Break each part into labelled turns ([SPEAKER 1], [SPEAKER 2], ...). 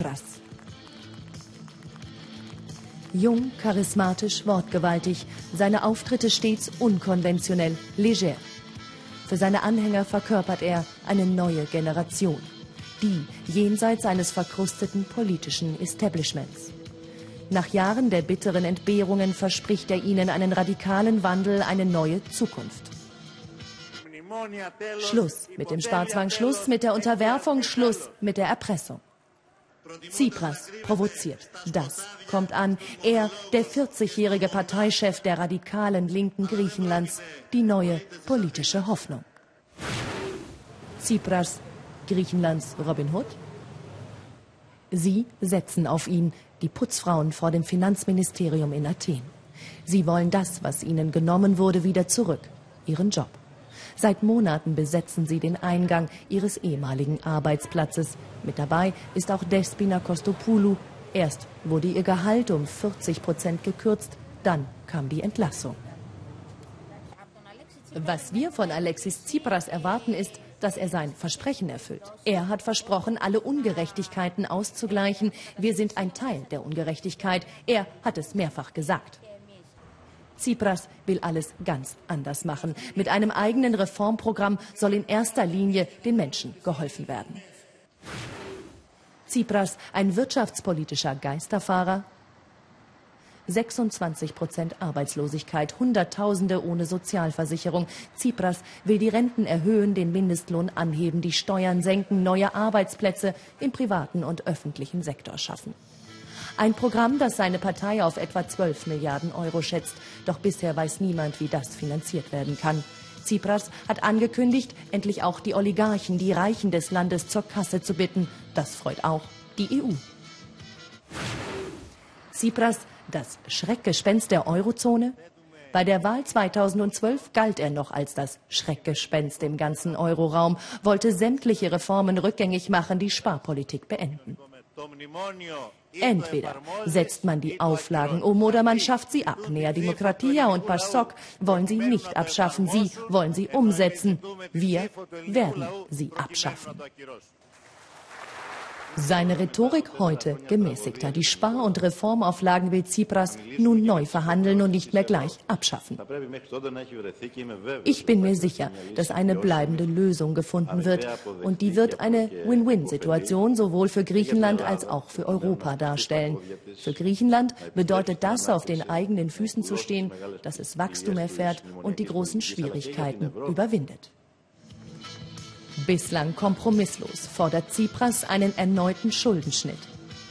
[SPEAKER 1] Tsipras. Jung, charismatisch, wortgewaltig, seine Auftritte stets unkonventionell, leger. Für seine Anhänger verkörpert er eine neue Generation, die jenseits eines verkrusteten politischen Establishments. Nach Jahren der bitteren Entbehrungen verspricht er ihnen einen radikalen Wandel, eine neue Zukunft. Schluss mit dem Sparzwang, Schluss mit der Unterwerfung, Schluss mit der Erpressung. Tsipras provoziert. Das kommt an. Er, der 40-jährige Parteichef der radikalen Linken Griechenlands, die neue politische Hoffnung. Tsipras, Griechenlands Robin Hood? Sie setzen auf ihn, die Putzfrauen vor dem Finanzministerium in Athen. Sie wollen das, was ihnen genommen wurde, wieder zurück, ihren Job. Seit Monaten besetzen sie den Eingang ihres ehemaligen Arbeitsplatzes. Mit dabei ist auch Despina Kostopoulou. Erst wurde ihr Gehalt um 40 Prozent gekürzt, dann kam die Entlassung. Was wir von Alexis Tsipras erwarten, ist, dass er sein Versprechen erfüllt. Er hat versprochen, alle Ungerechtigkeiten auszugleichen. Wir sind ein Teil der Ungerechtigkeit. Er hat es mehrfach gesagt. Tsipras will alles ganz anders machen. Mit einem eigenen Reformprogramm soll in erster Linie den Menschen geholfen werden. Tsipras, ein wirtschaftspolitischer Geisterfahrer. 26 Prozent Arbeitslosigkeit, Hunderttausende ohne Sozialversicherung. Tsipras will die Renten erhöhen, den Mindestlohn anheben, die Steuern senken, neue Arbeitsplätze im privaten und öffentlichen Sektor schaffen. Ein Programm, das seine Partei auf etwa 12 Milliarden Euro schätzt. Doch bisher weiß niemand, wie das finanziert werden kann. Tsipras hat angekündigt, endlich auch die Oligarchen, die Reichen des Landes zur Kasse zu bitten. Das freut auch die EU. Tsipras, das Schreckgespenst der Eurozone? Bei der Wahl 2012 galt er noch als das Schreckgespenst im ganzen Euroraum, wollte sämtliche Reformen rückgängig machen, die Sparpolitik beenden. Entweder setzt man die Auflagen um oder man schafft sie ab. Nea Demokratia und PASOK wollen sie nicht abschaffen, sie wollen sie umsetzen. Wir werden sie abschaffen. Seine Rhetorik heute gemäßigter. Die Spar- und Reformauflagen will Tsipras nun neu verhandeln und nicht mehr gleich abschaffen. Ich bin mir sicher, dass eine bleibende Lösung gefunden wird. Und die wird eine Win-Win-Situation sowohl für Griechenland als auch für Europa darstellen. Für Griechenland bedeutet das, auf den eigenen Füßen zu stehen, dass es Wachstum erfährt und die großen Schwierigkeiten überwindet. Bislang kompromisslos fordert Tsipras einen erneuten Schuldenschnitt.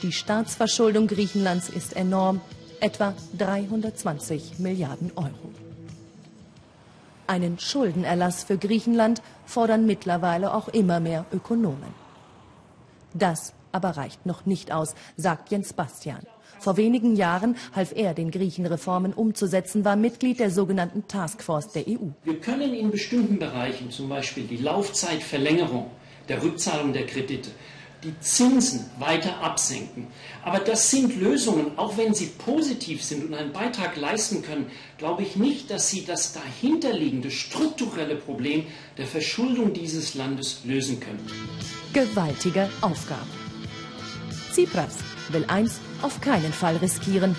[SPEAKER 1] Die Staatsverschuldung Griechenlands ist enorm, etwa 320 Milliarden Euro. Einen Schuldenerlass für Griechenland fordern mittlerweile auch immer mehr Ökonomen. Das aber reicht noch nicht aus, sagt Jens Bastian. Vor wenigen Jahren half er, den Griechen Reformen umzusetzen, war Mitglied der sogenannten Taskforce der EU.
[SPEAKER 2] Wir können in bestimmten Bereichen, zum Beispiel die Laufzeitverlängerung der Rückzahlung der Kredite, die Zinsen weiter absenken. Aber das sind Lösungen, auch wenn sie positiv sind und einen Beitrag leisten können, glaube ich nicht, dass sie das dahinterliegende strukturelle Problem der Verschuldung dieses Landes lösen können.
[SPEAKER 1] Gewaltige Aufgabe. Tsipras will eins auf keinen Fall riskieren,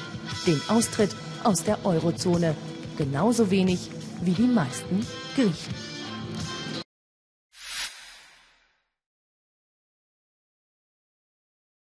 [SPEAKER 1] den Austritt aus der Eurozone, genauso wenig wie die meisten Griechen.